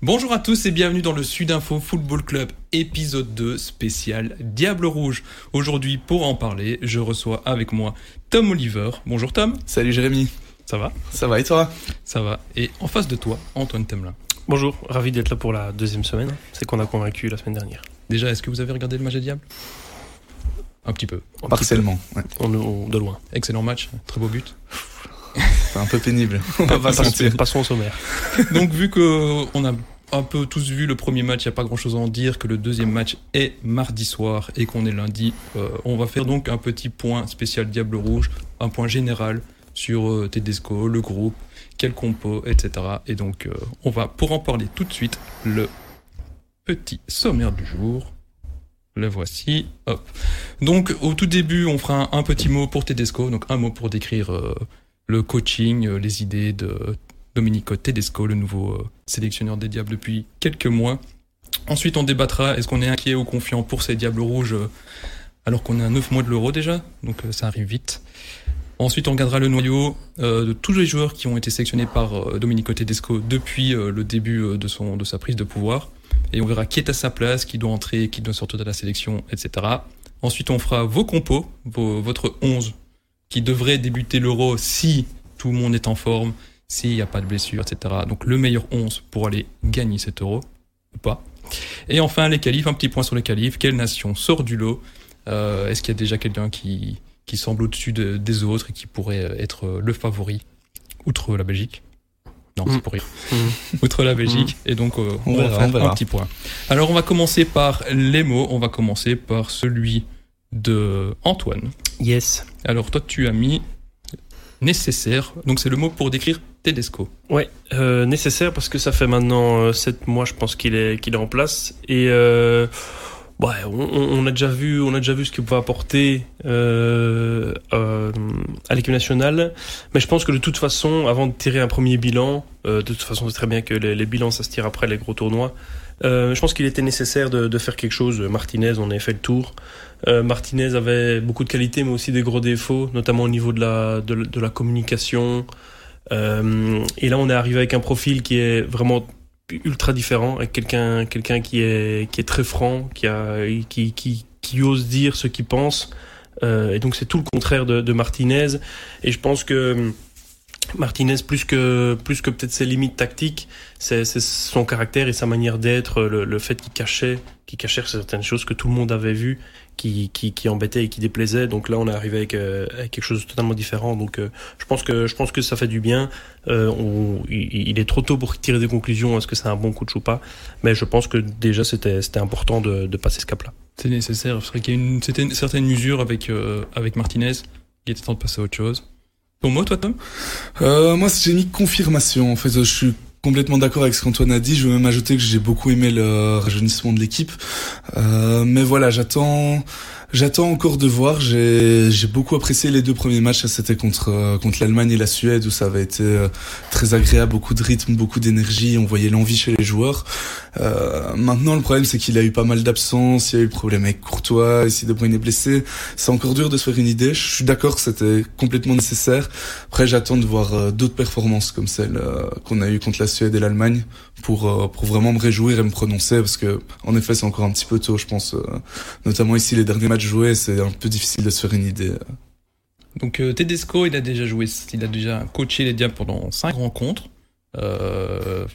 Bonjour à tous et bienvenue dans le Sudinfo Football Club épisode 2 spécial Diable Rouge. Aujourd'hui pour en parler, je reçois avec moi Tom Oliver. Bonjour Tom. Salut Jérémy. Ça va? Ça va et toi? Ça va. Et en face de toi, Antoine Temelin. Bonjour, ravi d'être là pour la deuxième semaine. C'est qu'on a convaincu la semaine dernière. Déjà, est-ce que vous avez regardé le match des Diables? Un petit peu. Un Partiellement. petit peu. On, on- de loin. Excellent match, très beau but. Un peu pénible. On va pas se Passons, au sommaire. Donc vu que on a un peu tous vu le premier match, il n'y a pas grand chose à en dire, que le deuxième match est mardi soir et qu'on est lundi, euh, on va faire donc un petit point spécial Diable Rouge, un point général sur euh, Tedesco, le groupe, quel compo, etc. Et donc euh, on va, pour en parler tout de suite, le petit sommaire du jour. Le voici. Donc au tout début, on fera un, petit mot pour Tedesco, donc un mot pour décrire euh, le coaching, euh, les idées de Domenico Tedesco, le nouveau euh, sélectionneur des Diables depuis quelques mois. Ensuite, on débattra est-ce qu'on est inquiet ou confiant pour ces Diables rouges alors qu'on est à 9 mois de l'Euro déjà, donc ça arrive vite. Ensuite, on regardera le noyau euh, de tous les joueurs qui ont été sélectionnés par euh, Domenico Tedesco depuis euh, le début euh, de, sa prise de pouvoir. Et on verra qui est à sa place, qui doit entrer, qui doit sortir de la sélection, etc. Ensuite, on fera vos compos, votre 11 qui devrait débuter l'Euro si tout le monde est en forme, s'il n'y a pas de blessure, etc. Donc le meilleur 11 pour aller gagner cet Euro, ou pas. Et enfin, les qualifs, un petit point sur les qualifs. Quelle nation sort du lot? Est-ce qu'il y a déjà quelqu'un qui, qui semble au-dessus de- des autres et qui pourrait euh, être euh, le favori, outre la Belgique Non, c'est Mm. pour rire. Mm. Outre la Belgique. Et donc, euh, on, On va faire on un petit point. Alors, on va commencer par les mots. On va commencer par celui de Antoine. Yes. Alors toi tu as mis nécessaire, donc c'est le mot pour décrire Tedesco. Ouais, euh, nécessaire parce que ça fait maintenant 7 mois, je pense qu'il est, qu'il est en place. Et on, a déjà vu, on a déjà vu ce qu'il pouvait apporter euh, euh, à l'équipe nationale. Mais je pense que de toute façon, avant de tirer un premier bilan, euh, de toute façon, c'est très bien que les, bilans ça se tire après les gros tournois. Je pense qu'il était nécessaire de, faire quelque chose. Martinez, on avait fait le tour. Martinez avait beaucoup de qualités, mais aussi des gros défauts, notamment au niveau de la, de, la- communication. Et là, on est arrivé avec un profil qui est vraiment ultra différent, avec quelqu'un quelqu'un qui est, qui est très franc, qui, a, qui, qui, qui ose dire ce qu'il pense. Euh, et donc, c'est tout le contraire de, de Martinez. Et je pense que Martinez, plus que, plus que peut-être ses limites tactiques, c'est son caractère et sa manière d'être, le, le fait qu'il cachait, qu'il cachait certaines choses que tout le monde avait vues, qui, qui, qui embêtait et qui déplaisait. Donc là, on est arrivé avec, euh, avec quelque chose de totalement différent. Donc euh, je pense que je pense que ça fait du bien. Euh, on- il, il est trop tôt pour tirer des conclusions. Est-ce que c'est un bon coach ou pas Mais je pense que déjà c'était c'était important de, de passer ce cap-là. C'est nécessaire, c'est vrai qu'il y a une, c'était une certaine usure avec, euh, avec Martinez, il était temps de passer à autre chose. Pour moi toi Tom? Euh, moi, j'ai mis confirmation. En fait, je suis complètement d'accord avec ce qu'Antoine a dit. Je veux même ajouter que j'ai beaucoup aimé le rajeunissement de l'équipe. Euh, mais voilà, j'attends, j'attends encore de voir. J'ai, j'ai beaucoup apprécié les deux premiers matchs. C'était contre euh, contre l'Allemagne et la Suède où ça avait été euh, très agréable, beaucoup de rythme, beaucoup d'énergie. On voyait l'envie chez les joueurs. Euh, maintenant, le problème, c'est qu'il a eu pas mal d'absences. Il y a eu problème avec Courtois. Ici, De Bruyne est blessé. C'est encore dur de se faire une idée. Je suis d'accord, c'était complètement nécessaire. Après, j'attends de voir euh, d'autres performances comme celle qu'on a eues contre la Suède et l'Allemagne pour euh, pour vraiment me réjouir et me prononcer parce que en effet, c'est encore un petit peu tôt, je pense. euh, notamment ici, les derniers matchs joués, c'est un peu difficile de se faire une idée. Donc euh, Tedesco, il a déjà joué, il a déjà coaché les Diables pendant 5 rencontres. Euh,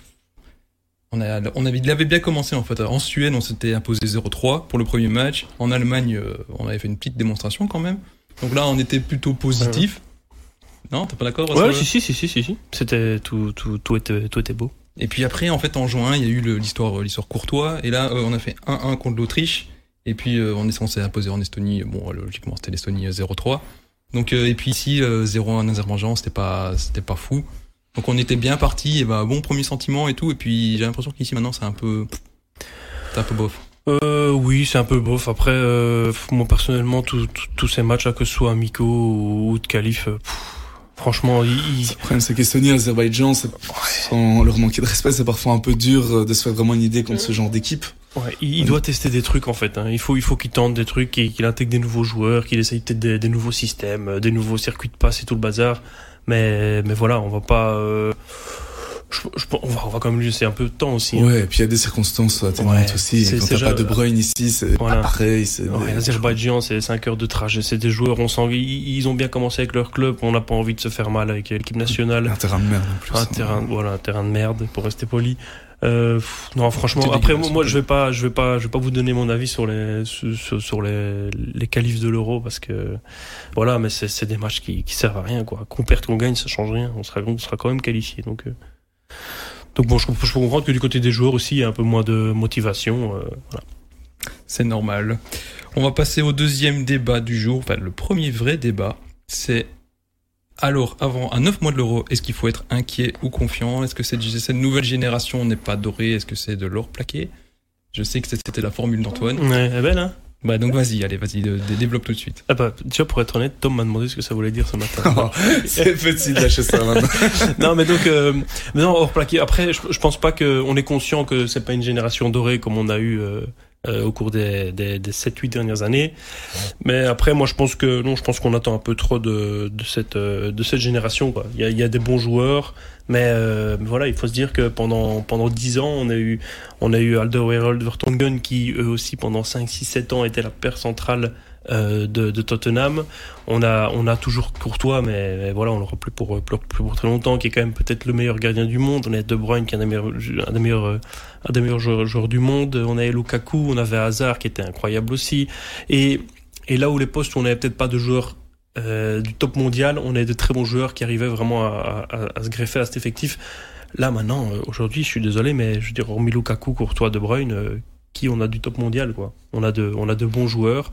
on a, on avait, il avait bien commencé en fait. En Suède, on s'était imposé 0-3 pour le premier match. En Allemagne, on avait fait une petite démonstration quand même. Donc là, on était plutôt positif. Non, t'es pas d'accord Ouais, Russell si, si, si, si, si, si. C'était tout, tout, tout était, tout était beau. Et puis après, en fait, en juin, il y a eu l'histoire, euh, l'histoire Courtois. Et là, euh, on a fait 1-1 contre l'Autriche. Et puis, euh, on est censé imposer en Estonie. Bon, logiquement, c'était l'Estonie euh, 0-3. Donc, et puis ici, euh, 0-1 en Azerbaïdjan, c'était pas, c'était pas fou. Donc, on était bien parti. Et bah, bon premier sentiment et tout. Et puis, j'ai l'impression qu'ici, maintenant, c'est un peu, c'est un peu bof. Euh, oui, c'est un peu bof. Après, euh, moi personnellement, tous ces matchs, là, que ce soit amicaux ou, de qualif, pff, franchement, ils, Le problème, c'est qu'Estonie Azerbaïdjan, c'est- sans leur manquer de respect, c'est parfois un peu dur euh, de se faire vraiment une idée contre ce genre d'équipe. Ouais, il, doit tester des trucs en fait. Hein. Il faut, il faut qu'il tente des trucs, qu'il intègre des nouveaux joueurs, qu'il essaye peut-être des, nouveaux systèmes, euh, des nouveaux circuits de passe et tout le bazar. Mais, mais voilà, on va pas. Euh, je, on, va, on va quand même lui laisser un peu de temps aussi. Hein. Ouais, et puis il y a des circonstances atténuantes aussi. Quand t'as pas de Bruyne ici, c'est voilà. pas pareil. Ouais, L'Azerbaïdjan, c'est 5 heures de trajet. C'est des joueurs, on sent, ils, ont bien commencé avec leur club. On n'a pas envie de se faire mal avec l'équipe nationale. Un terrain de merde en plus. Un hein. terrain, voilà, un terrain de merde, pour rester poli. Euh, non, franchement. Après, moi, je vais pas, je vais pas, je vais pas vous donner mon avis sur les sur, sur les les qualifs de l'Euro parce que voilà, mais c'est des matchs qui qui servent à rien quoi. Qu'on perde, qu'on gagne, ça change rien. On sera on sera quand même qualifié. Donc euh, donc bon, je, je peux comprendre que du côté des joueurs aussi, il y a un peu moins de motivation. Euh, voilà. C'est normal. On va passer au deuxième débat du jour. Enfin, le premier vrai débat, c'est alors, avant, à 9 mois de l'euro, est-ce qu'il faut être inquiet ou confiant? Est-ce que cette, cette, nouvelle génération n'est pas dorée? Est-ce que c'est de l'or plaqué? Je sais que c'était la formule d'Antoine. Ouais, elle est belle, hein? Bah donc vas-y, allez, vas-y, développe tout de suite. Ah bah, vois, pour être honnête, Tom m'a demandé ce que ça voulait dire ce matin. Oh, c'est petit de lâcher ça maintenant. non mais donc, euh, mais non, hors plaqué. Après, je, je pense pas qu'on est conscient que c'est pas une génération dorée comme on a eu euh, euh, au cours des, des, des 7-8 dernières années. Mais après, moi, je pense que non, je pense qu'on attend un peu trop de, de cette euh, de cette génération. Quoi. Il y a, il y a des bons joueurs, mais euh, voilà, il faut se dire que pendant pendant 10 ans, on a eu on a eu Alderweireld, Vertonghen qui eux aussi pendant 5, 6, 7 ans étaient la paire centrale euh, de, de, Tottenham. On a, on a toujours Courtois, mais, voilà, on l'aura plus pour, plus, pour très longtemps, qui est quand même peut-être le meilleur gardien du monde. On a De Bruyne, qui est un des meilleurs, un des meilleurs, un des meilleurs joueurs, joueurs, du monde. On avait Lukaku, on avait Hazard, qui était incroyable aussi. Et, et là où les postes on n'avait peut-être pas de joueurs euh, du top mondial, on a de très bons joueurs qui arrivaient vraiment à, à, à se greffer à cet effectif. Là maintenant, euh, aujourd'hui, je suis désolé, mais je veux dire, hormis Lukaku, Courtois, De Bruyne, euh, qui on a du top mondial, quoi. On a de, on a de bons joueurs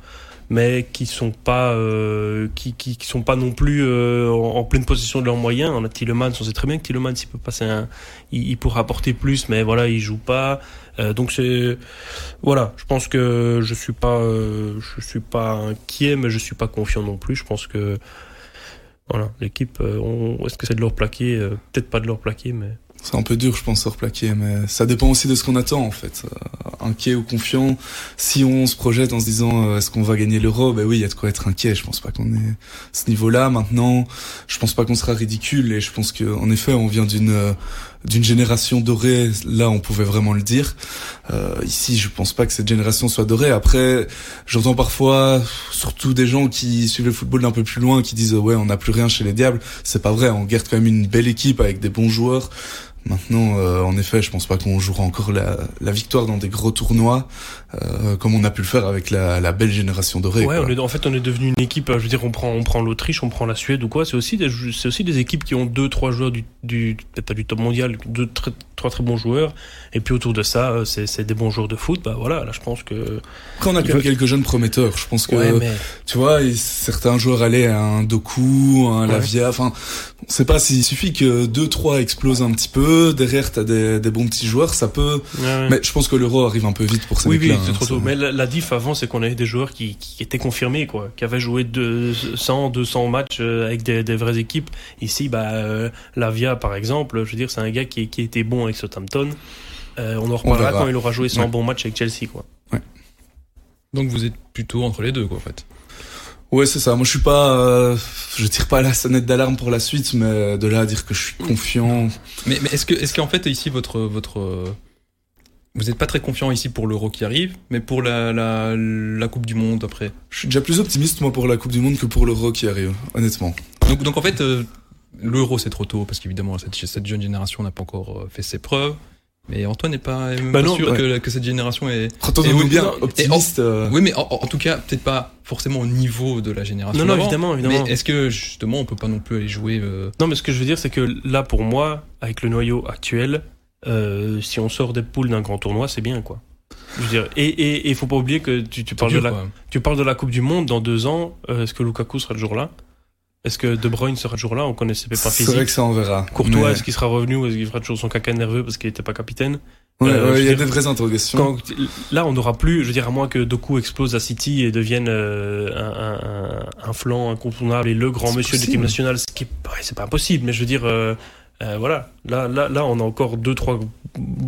mais qui sont pas euh, qui, qui, sont pas non plus euh, en, pleine possession de leurs moyens. On a Tillemans, on sait très bien que Tillemans il peut passer il, il pourra apporter plus, mais voilà, il joue pas. Euh, donc c'est voilà, je pense que je suis pas je suis pas inquiet, mais je suis pas confiant non plus. Je pense que voilà, l'équipe, est-ce que c'est de leur plaquer? Peut-être pas de leur plaquer, mais c'est un peu dur, je pense, de replaquer, mais ça dépend aussi de ce qu'on attend, en fait. Euh, inquiet ou confiant, si on se projette en se disant euh, est-ce qu'on va gagner l'euro, ben oui, il y a de quoi être inquiet. Je pense pas qu'on est ce niveau-là. Maintenant, je pense pas qu'on sera ridicule, et je pense qu'en effet, on vient d'une euh, d'une génération dorée. Là, on pouvait vraiment le dire. Euh, ici, je pense pas que cette génération soit dorée. Après, j'entends parfois, surtout des gens qui suivent le football d'un peu plus loin, qui disent ouais, on n'a plus rien chez les Diables. C'est pas vrai. On garde quand même une belle équipe avec des bons joueurs. Maintenant, euh, en effet, je pense pas qu'on jouera encore la, la, victoire dans des gros tournois euh, comme on a pu le faire avec la, la belle génération dorée. Ouais, on est, en fait, on est devenu une équipe. Je veux dire, on prend, on prend l'Autriche, on prend la Suède ou quoi. C'est aussi des, c'est aussi des équipes qui ont deux, trois joueurs du, du peut-être pas du top mondial, deux, très, trois très bons joueurs. Et puis autour de ça, euh, c'est des bons joueurs de foot. Bah voilà, là je pense que. Après, on a quand quelques jeunes prometteurs. Je pense que mais... tu vois, certains joueurs allaient à un Doku, un Lavia. Enfin, on sait pas s'il suffit que deux trois explosent un petit peu. Derrière, t'as des, des bons petits joueurs, ça peut. Mais je pense que l'euro arrive un peu vite pour ces oui, oui, c'est trop tôt. Mais la, la, diff avant, c'est qu'on avait des joueurs qui, qui étaient confirmés, quoi, qui avaient joué de 100, 200 matchs euh, avec des, des vraies équipes. Ici, bah, euh, Lavia, par exemple, je veux dire, c'est un gars qui, qui était bon avec Southampton. Euh, on en reparlera quand il aura joué son bon match avec Chelsea, quoi. Ouais. Donc vous êtes plutôt entre les deux, quoi, en fait. Ouais, c'est ça. Moi, je suis pas, euh, je tire pas la sonnette d'alarme pour la suite, mais de là à dire que je suis confiant. Mais, mais est-ce que, est-ce qu'en fait ici votre votre vous n'êtes pas très confiant ici pour l'Euro qui arrive, mais pour la, la, la, Coupe du Monde après? Je suis déjà plus optimiste moi pour la Coupe du Monde que pour l'Euro qui arrive, honnêtement. Donc, donc en fait, euh, l'Euro c'est trop tôt parce qu'évidemment cette, cette jeune génération n'a pas encore fait ses preuves. Mais Antoine n'est pas, bah non, sûr que, que, cette génération est. Bien optimiste. En, oui, mais en, en tout cas, peut-être pas forcément au niveau de la génération. Non, non, évidemment, évidemment. Mais est-ce que justement, on peut pas non plus aller jouer euh... Non, mais ce que je veux dire, c'est que là, pour moi, avec le noyau actuel, euh, si on sort des poules d'un grand tournoi, c'est bien, quoi. Je veux dire, et il faut pas oublier que tu, tu parles dur, de la, tu parles de la Coupe du Monde dans deux ans. Euh, Est-ce que Lukaku sera le jour là? Est-ce que De Bruyne sera le jour là? On connaissait pas physique. C'est vrai que ça on verra. Courtois, mais... est-ce qu'il sera revenu ou est-ce qu'il fera toujours son caca nerveux parce qu'il était pas capitaine? Ouais, euh, il y a des vraies interrogations. Quand, là, on n'aura plus, je veux dire, à moins que Doku explose à City et devienne euh, un, un, un, flanc incontournable et le grand monsieur de l'équipe nationale, ce qui ouais, c'est pas impossible, mais je veux dire, euh, Euh, voilà, là, là, là, on a encore deux, trois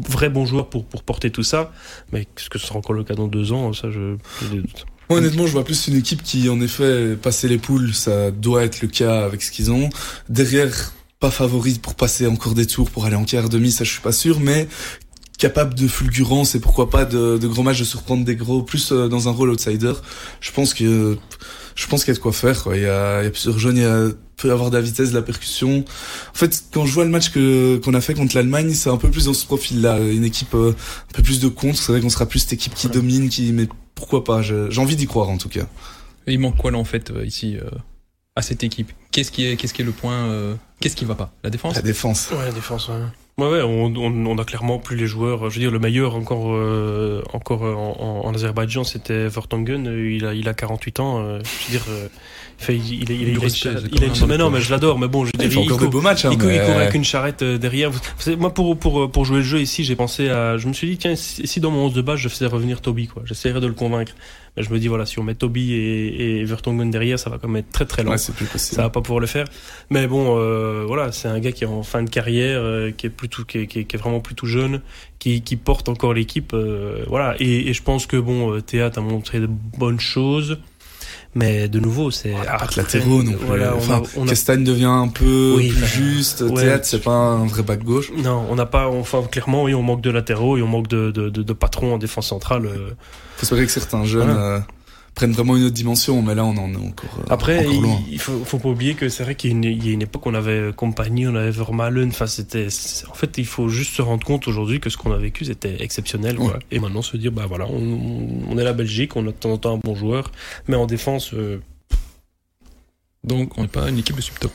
vrais bons joueurs pour, pour porter tout ça. Mais est-ce que ce sera encore le cas dans deux ans? Ça, je, j'ai des doutes. Moi, honnêtement, je vois plus une équipe qui, en effet, passer les poules, ça doit être le cas avec ce qu'ils ont. Derrière, pas favorite pour passer encore des tours pour aller en quart demi, ça je suis pas sûr, mais capable de fulgurance et pourquoi pas de, de gros matchs, de surprendre des gros, plus euh, dans un rôle outsider. Je pense que je pense qu'il y a de quoi faire. Quoi. Il, y a, il y a plusieurs jeunes, il y a, peut y avoir de la vitesse, de la percussion. En fait, quand je vois le match que qu'on a fait contre l'Allemagne, c'est un peu plus dans ce profil-là, une équipe euh, un peu plus de contre. C'est vrai qu'on sera plus cette équipe qui domine, qui mais pourquoi pas. J'ai envie d'y croire en tout cas. Et il manque quoi là en fait euh, ici euh, à cette équipe? Qu'est-ce qui est qu'est-ce qui est le point euh, Qu'est-ce qui va pas? La défense? La défense. Ouais, la défense. Ouais, ouais, ouais on, on, on a clairement plus les joueurs. Je veux dire, le meilleur encore euh, encore en, en Azerbaïdjan, c'était Vertonghen. Il a il a 48 ans. euh, je veux dire. euh, fait, il, il, il, il, il, il, a- il une mais non, mais je l'adore. Mais bon, je Il dire, fait encore court- beaux matchs. Hein, il, cou- il mais- court avec une charrette euh, derrière. Vous, savez, moi, pour, pour, pour jouer le jeu ici, j'ai pensé à. Je me suis dit, tiens, si, si dans mon 11 de base, je faisais revenir Toby, quoi. J'essaierais de le convaincre. Mais je me dis, voilà, si on met Toby et, et Vertonghen derrière, ça va quand même être très très lent. Ouais, plus possible. ça va pas pouvoir le faire. Mais bon, euh, voilà, c'est un gars qui est en fin de carrière, euh, qui est plutôt, qui est, qui est- qui est vraiment plutôt jeune, qui, qui porte encore l'équipe, euh, voilà. Et, et je pense que bon, euh, Théa a montré de bonnes choses. Mais de nouveau, c'est Ah, pas de latéraux non plus. Voilà, on a- enfin, on a Castagne devient un peu Oui, plus juste. ouais. Théâtre, c'est pas un vrai back gauche. Non, on n'a pas, enfin clairement, oui, on manque de latéraux et on manque de, de, de, de patrons en défense centrale. euh. Faut espérer que certains jeunes Voilà. euh, prennent vraiment une autre dimension, mais là, on en est encore, euh, Après, encore loin. il, faut, faut pas oublier que c'est vrai qu'il y, a une- il y a une époque, on avait Compagnie, on avait Vermaelen. Enfin, c'était, en fait, il faut juste se rendre compte aujourd'hui que ce qu'on a vécu, c'était exceptionnel. Quoi. Et maintenant, se dire, bah voilà, on, on est la Belgique, on a de temps en temps un bon joueur, mais en défense, euh, Donc on n'est pas une équipe de subtop.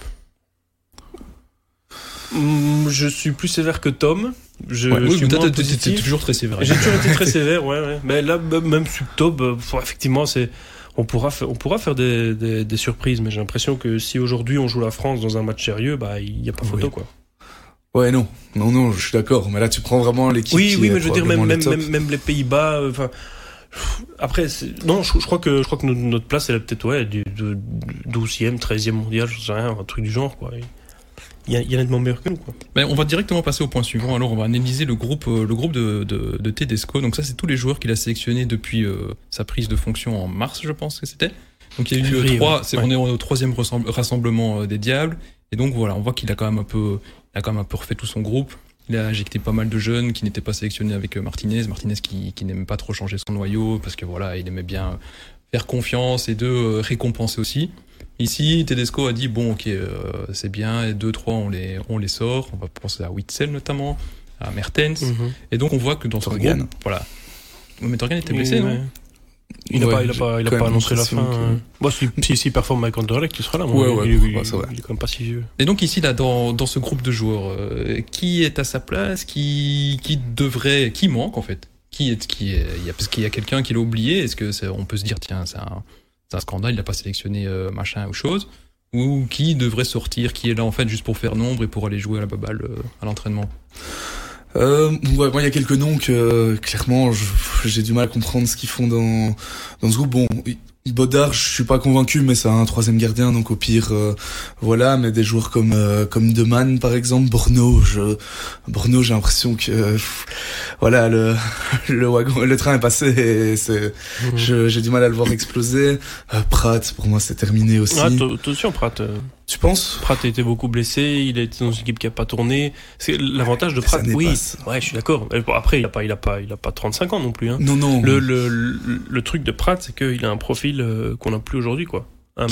hum, je suis plus sévère que Tom. Je Ouais, oui, suis moins t'es- positif. toujours très sévère. J'ai toujours été très sévère, ouais, ouais. Mais là, même subtop, euh, effectivement, c'est, on pourra faire, on pourra faire des, des, des surprises, mais j'ai l'impression que si aujourd'hui on joue la France dans un match sérieux, bah, il n'y a pas photo, Oui. quoi. Ouais, non. Non, non, je suis d'accord. Mais là, tu prends vraiment l'équipe. Oui, qui oui, mais je veux dire, même, probablement même, les Pays-Bas, euh, enfin, après, non, je, je crois que, je crois que notre, place, elle est peut-être, ouais, du, du 12e, 13e mondial, je sais rien, un truc du genre, quoi. Il y a, il y a nettement meilleur que nous, quoi. Ben, on va directement passer au point suivant. Alors, on va analyser le groupe, euh, le groupe de, de, de Tedesco. Donc ça, c'est tous les joueurs qu'il a sélectionnés depuis euh, sa prise de fonction en mars, je pense que c'était. Donc il y a eu euh, trois. ouais. On est au troisième rassemble- rassemblement des diables. Et donc voilà, on voit qu'il a quand même un peu, il a quand même un peu refait tout son groupe. Il a injecté pas mal de jeunes qui n'étaient pas sélectionnés avec Martinez. Martinez qui, qui n'aime pas trop changer son noyau parce que voilà, il aimait bien faire confiance et de récompenser aussi. Ici, Tedesco a dit bon, ok, euh, c'est bien, et deux, trois, on les, on les sort. On va penser à Witzel notamment, à Mertens. Mhm. Et donc on voit que dans ce Torgan. groupe, voilà. Mais Torgan était blessé, Oui, non. Il n'a Ouais, pas, il a pas, il a pas annoncé la fin. que- euh. Bon, si, si, si performe avec Anderlecht, il sera là. Ouais, moi. ouais, il, il- ouais, vrai. il est quand même pas si vieux. Et donc ici, là, dans, dans ce groupe de joueurs, euh, qui est à sa place, qui, qui devrait, qui manque en fait? Qui est, qui est, il y a, parce qu'il y a quelqu'un qui l'a oublié. Est-ce que c'est- on peut se dire tiens, c'est un, c'est un scandale, il n'a pas sélectionné euh, machin ou chose Ou qui devrait sortir, qui est là en fait juste pour faire nombre et pour aller jouer à la baballe euh, à l'entraînement Euh, ouais, moi, il y a quelques noms que, euh, clairement, j'ai du mal à comprendre ce qu'ils font dans, dans ce groupe. Bon, Bodard, je suis pas convaincu, mais c'est un troisième gardien, donc au pire, euh, voilà. Mais des joueurs comme euh, comme Deman, par exemple, Borno, je, Borno, j'ai l'impression que, euh, voilà, le le wagon, le train est passé. Et c'est, Mhm. je- j'ai du mal à le voir exploser. Euh, Pratt, pour moi, c'est terminé aussi. Ah, attention, Pratt. euh, tu penses? Pratt a été beaucoup blessé, il a été dans une équipe qui a pas tourné. C'est l'avantage de Pratt. Oui, ouais, je suis d'accord. Après, il a pas, il a pas, il a pas 35 ans non plus. Hein. Non, non. Le, le, le, le truc de Pratt, c'est qu'il a un profil euh, qu'on n'a plus aujourd'hui, quoi. Un,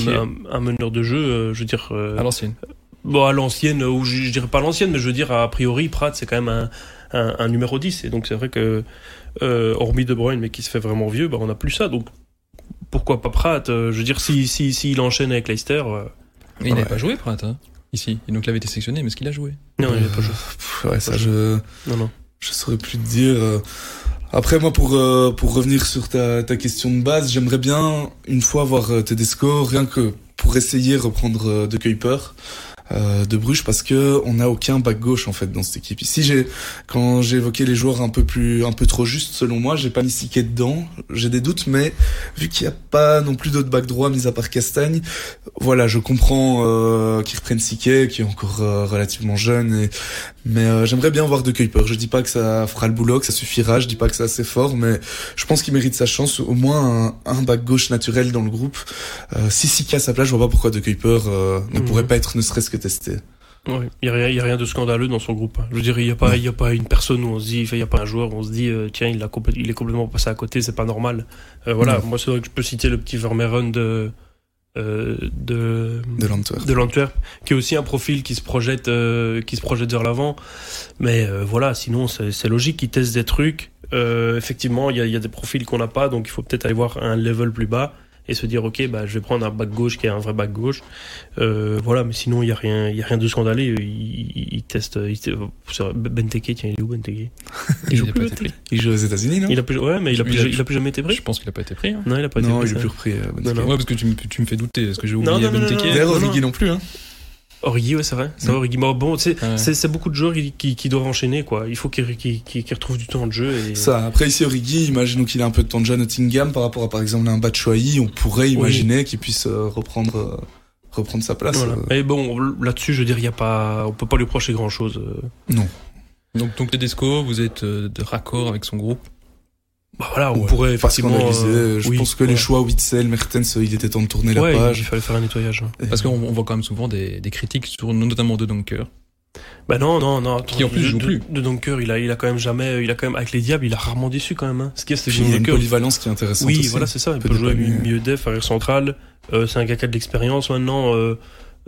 meneur de jeu, euh, je veux dire. euh, À l'ancienne. Bon, à l'ancienne, ou je, je dirais pas à l'ancienne, mais je veux dire, a priori, Pratt, c'est quand même un, un, un numéro 10. Et donc, c'est vrai que, euh, hormis De Bruyne, mais qui se fait vraiment vieux, bah, on n'a plus ça. Donc, pourquoi pas Pratt Euh, Je veux dire, si, si, si il enchaîne avec Leicester, euh, il n'avait Ouais. pas joué, Pratt, hein, ici. Et donc il avait été sélectionné, mais est-ce qu'il a joué? Non, il a pas joué. Pff, ouais, ça, je, Non, non. je saurais plus te dire. Après, moi, pour euh, pour revenir sur ta, ta question de base, j'aimerais bien une fois voir euh, Tedesco, rien que pour essayer reprendre euh, de Kuiper. Euh, de Bruges parce que on n'a aucun back gauche en fait dans cette équipe. Ici, j'ai quand j'ai évoqué les joueurs un peu plus, un peu trop justes selon moi, j'ai pas mis Siquet dedans. J'ai des doutes, mais vu qu'il n'y a pas non plus d'autres back droits mis à part Castagne, voilà, je comprends euh, qu'ils reprennent Siquet, qui est encore euh, relativement jeune, et, mais euh, j'aimerais bien voir De Kuiper. Je dis pas que ça fera le boulot, que ça suffira, je dis pas que c'est assez fort, mais je pense qu'il mérite sa chance, au moins un, un back gauche naturel dans le groupe. Euh, si Siquet à sa place, je vois pas pourquoi De Kuiper euh, ne Mhm. pourrait pas être ne serait-ce que testé. Ouais, il y a rien, a de scandaleux dans son groupe. Je veux dire, il y a pas, y a pas une personne où on se dit, il y a pas un joueur où on se dit, euh, tiens, il a il est complètement passé à côté, c'est pas normal. Euh, voilà, moi c'est vrai que je peux citer le petit Vermeeren de euh, de De l'Antwerp. qui est aussi un profil qui se projette, euh, qui se projette vers l'avant. Mais voilà, sinon c'est logique, il teste des trucs. Effectivement, il y a, il y a des profils qu'on n'a pas, donc il faut peut-être aller voir un level plus bas et se dire ok, bah je vais prendre un back gauche qui est un vrai back gauche. Euh, voilà, mais sinon il y a rien, il y a rien de scandaleux. Il, il, il teste, il, Benteke, tiens, il est où Benteke Il joue plus, pris. Il joue aux États-Unis, non? Il a plus, ouais, mais il a plus, Il a- il a plus jamais été pris. Je pense qu'il a pas été pris. hein. Non, il a pas été Non, pris. il est plus repris. euh, Benteke. Non, non. Ouais, parce que tu, me- tu me fais douter. Est-ce que j'ai Non, oublié non, non, non, Benteke non. D'ailleurs, non, non. Non plus, hein. Origi, ouais, c'est vrai. C'est Origi. Bon, tu sais, Ouais. c'est c'est beaucoup de joueurs qui, qui, qui doivent enchaîner, quoi. Il faut qu'ils retrouvent du temps de jeu. Et... Ça, après ici Origi, imaginons qu'il a un peu de temps de jeu à Nottingham par rapport à par exemple un Batshuayi, on pourrait imaginer qu'il puisse euh, reprendre euh, reprendre sa place. Voilà. euh. Mais bon, là-dessus, je veux dire, il y a pas, on peut pas lui reprocher grand-chose. euh. Non. Donc, donc Tedesco, vous êtes euh, de raccord avec son groupe? Bah voilà, on Ouais, pourrait pas effectivement. scandalisé. euh, Je oui, pense que les choix Witzel, Mertens, euh, il était temps de tourner Ouais, la il page. fallait faire un nettoyage. Et- Parce qu'on on voit quand même souvent des, des critiques sur notamment de Dunker. Bah non, non, non. attends, Qui, en plus, de, joue de- plus. De Dunker, il a, il a quand même jamais, il a quand même avec les diables, il a rarement déçu quand même. Hein. Ce qui est, c'est il a une polyvalence qui est intéressante Oui, aussi. voilà, c'est ça. Il Peut peut jouer milieu def, arrière central. Euh, c'est un gars qui a de l'expérience maintenant. Euh,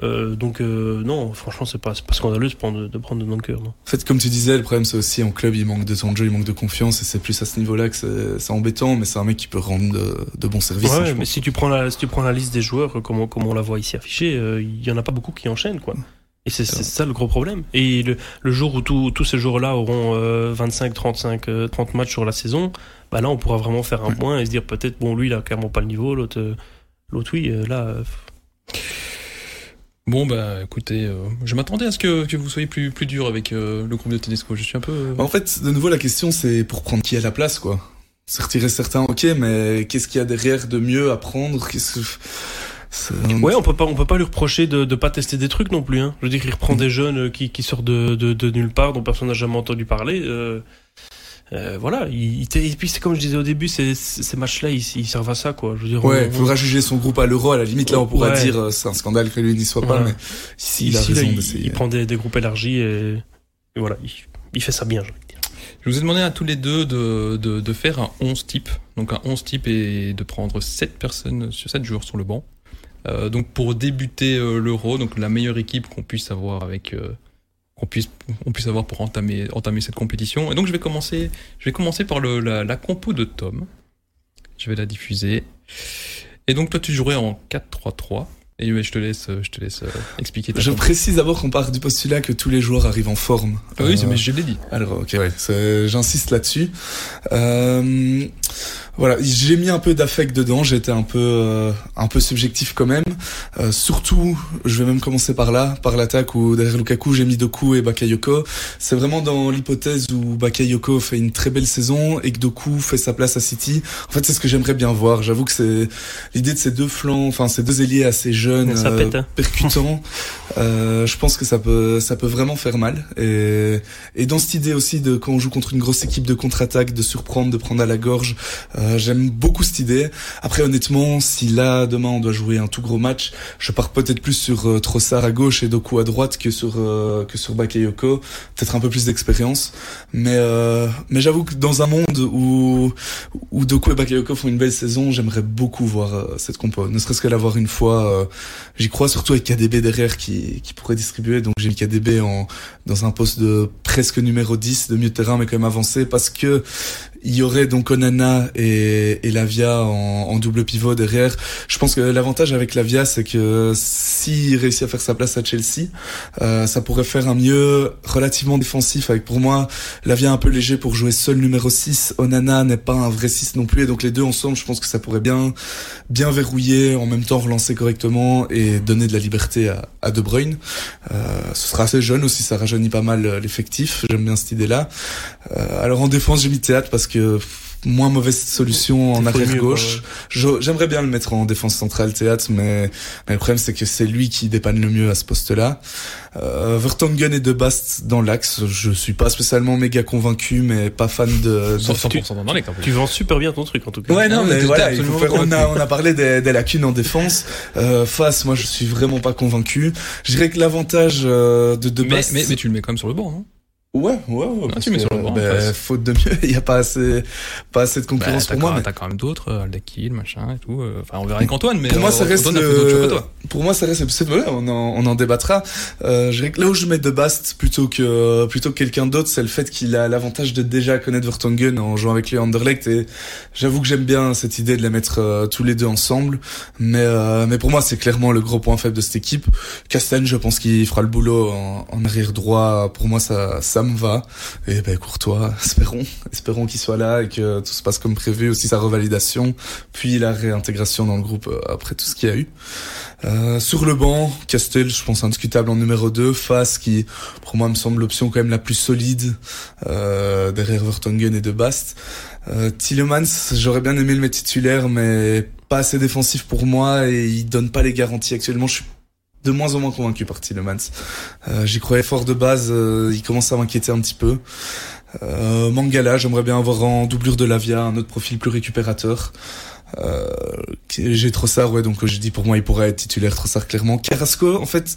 euh, donc euh, non, franchement, c'est pas, pas scandaleux de prendre, de prendre de. Non. En fait, comme tu disais, le problème c'est aussi en club, il manque de temps de jeu, il manque de confiance, et c'est plus à ce niveau-là que c'est embêtant, mais c'est un mec qui peut rendre de, de bons services. hein, Ouais, je mais pense. si tu prends la, si tu prends la liste des joueurs, euh, comme on, comme on la voit ici affichée, euh, il y en a pas beaucoup qui enchaînent, quoi. Et c'est ça le gros problème. Et le, le jour où tous ces joueurs-là auront euh, 25, 35, euh, 30 matchs sur la saison, bah là, on pourra vraiment faire un point et se dire peut-être, bon, lui, il a clairement pas le niveau, l'autre, euh, l'autre, oui, euh, là, euh, Bon, bah écoutez, euh, je m'attendais à ce que, que vous soyez plus, plus dur avec euh, le groupe de Tedesco. Je suis un peu. euh, Bah, en fait, de nouveau, la question c'est pour prendre qui à la place, quoi. Se retirer certains, ok, mais qu'est-ce qu'il y a derrière de mieux à prendre? Qu'est-ce que... c'est- Ouais, on peut pas, on peut pas lui reprocher de, de pas tester des trucs non plus. Hein. Je veux dire, il reprend des jeunes euh, qui, qui sortent de, de, de nulle part, dont personne n'a jamais entendu parler. Euh, voilà. Il, et puis c'est comme je disais au début, c'est- c'est- ces matchs-là, ils, ils servent à ça, quoi. Je veux dire, Ouais, on- faudra juger son groupe à l'euro. À la limite, là, on pourra Ouais. dire euh, c'est un scandale que lui n'y soit Voilà. pas, mais ici, il a ici, là, raison il, d'essayer. il prend des, des groupes élargis et, et voilà, il, il fait ça bien. j'ai envie de dire. Je vous ai demandé à tous les deux de, de, de faire un 11 type. Donc un 11 type et de prendre 7 personnes, 7 joueurs sur le banc. Euh, donc pour débuter euh, l'Euro, donc la meilleure équipe qu'on puisse avoir avec euh, qu'on puisse on puisse avoir pour entamer entamer cette compétition. Et donc je vais commencer je vais commencer par le, la, la compo de Tom. Je vais la diffuser. Et donc toi tu jouerais en 4-3-3. Et je te laisse je te laisse euh, expliquer ta Je compo. précise d'abord qu'on part du postulat que tous les joueurs arrivent en forme. Ah oui, Euh, mais je l'ai dit. Alors, ok, ouais, j'insiste là-dessus. Euh, voilà, j'ai mis un peu d'affect dedans. J'étais un peu, euh, un peu subjectif quand même. Euh, surtout, je vais même commencer par là, par l'attaque où derrière Lukaku j'ai mis Doku et Bakayoko. C'est vraiment dans l'hypothèse où Bakayoko fait une très belle saison et que Doku fait sa place à City. En fait, c'est ce que j'aimerais bien voir. J'avoue que c'est l'idée de ces deux flancs, enfin ces deux ailiers assez jeunes, Ça euh, hein. percutants. euh, je pense que ça peut, ça peut vraiment faire mal. Et et dans cette idée aussi de quand on joue contre une grosse équipe de contre-attaque, de surprendre, de prendre à la gorge, euh, j'aime beaucoup cette idée. Après honnêtement, si là demain on doit jouer un tout gros match, je pars peut-être plus sur euh, Trossard à gauche et Doku à droite que sur euh, que sur Bakayoko, peut-être un peu plus d'expérience. Mais euh, mais j'avoue que dans un monde où où Doku et Bakayoko font une belle saison, j'aimerais beaucoup voir euh, cette compo. Ne serait-ce que l'avoir une fois, j'y crois surtout avec KDB derrière qui qui pourrait distribuer. Donc j'ai mis KDB en dans un poste de presque numéro 10 de milieu de terrain mais quand même avancé parce que il y aurait donc Onana et, et Lavia en, en, double pivot derrière. Je pense que l'avantage avec Lavia, c'est que s'il réussit à faire sa place à Chelsea, euh, ça pourrait faire un mieux relativement défensif. Avec pour moi, Lavia un peu léger pour jouer seul numéro 6. Onana n'est pas un vrai 6 non plus. Et donc les deux ensemble, je pense que ça pourrait bien, bien verrouiller, en même temps relancer correctement et donner de la liberté à, à De Bruyne. Euh, ce sera assez jeune aussi, ça rajeunit pas mal l'effectif. J'aime bien cette idée-là. Euh, alors en défense, j'ai mis Théâtre parce que moins mauvaise solution en arrière gauche. J'aimerais bien le mettre en défense centrale théâtre, mais, mais le problème c'est que c'est lui qui dépanne le mieux à ce poste-là. Euh, Vertonghen et De Bast dans l'axe. Je suis pas spécialement méga convaincu, mais pas fan de. 100%, tu, dans les tu vends super bien ton truc en tout cas. Ouais non mais voilà, on a on a parlé des, des lacunes en défense. Euh, face, moi je suis vraiment pas convaincu. Je dirais que l'avantage euh, de De Bast. Mais, mais, mais tu le mets quand même sur le banc, non Ouais, ouais, ouais. Ah, tu mets sur le banc. Ben, faute de mieux, il y a pas assez, pas assez de concurrence bah, pour moi. Mais... T'as quand même d'autres, euh, Aldakil, machin et tout. Euh, enfin, on verra avec Antoine, mais pour moi, ça euh, reste. Antoine a fait que toi. Pour moi, ça reste. C'est voilà, on en, on en débattra. Euh, je là où je mets de Bast plutôt que plutôt que quelqu'un d'autre, c'est le fait qu'il a l'avantage de déjà connaître Vertonghen en jouant avec les Anderlecht. Et j'avoue que j'aime bien cette idée de les mettre euh, tous les deux ensemble. Mais mais pour moi, c'est clairement le gros point faible de cette équipe. Castagne, je pense qu'il fera le boulot en, en arrière droit. Pour moi, ça ça me va. Et ben Courtois, espérons, espérons qu'il soit là et que tout se passe comme prévu, aussi sa revalidation, puis la réintégration dans le groupe euh, après tout ce qu'il y a eu. Euh, sur le banc, Castel, je pense indiscutable en numéro 2, Face qui pour moi me semble l'option quand même la plus solide euh, derrière Vertonghen et De Bast. Euh, Tillemans, j'aurais bien aimé le mettre titulaire mais pas assez défensif pour moi et il donne pas les garanties actuellement. Je suis de moins en moins convaincu par Tillemans. Euh, J'y croyais fort de base, euh, il commence à m'inquiéter un petit peu. Euh, Mangala, j'aimerais bien avoir en doublure de Lavia un autre profil plus récupérateur. Euh, j'ai Trossard, ouais, donc j'ai dit pour moi il pourrait être titulaire Trossard clairement. Carrasco, en fait,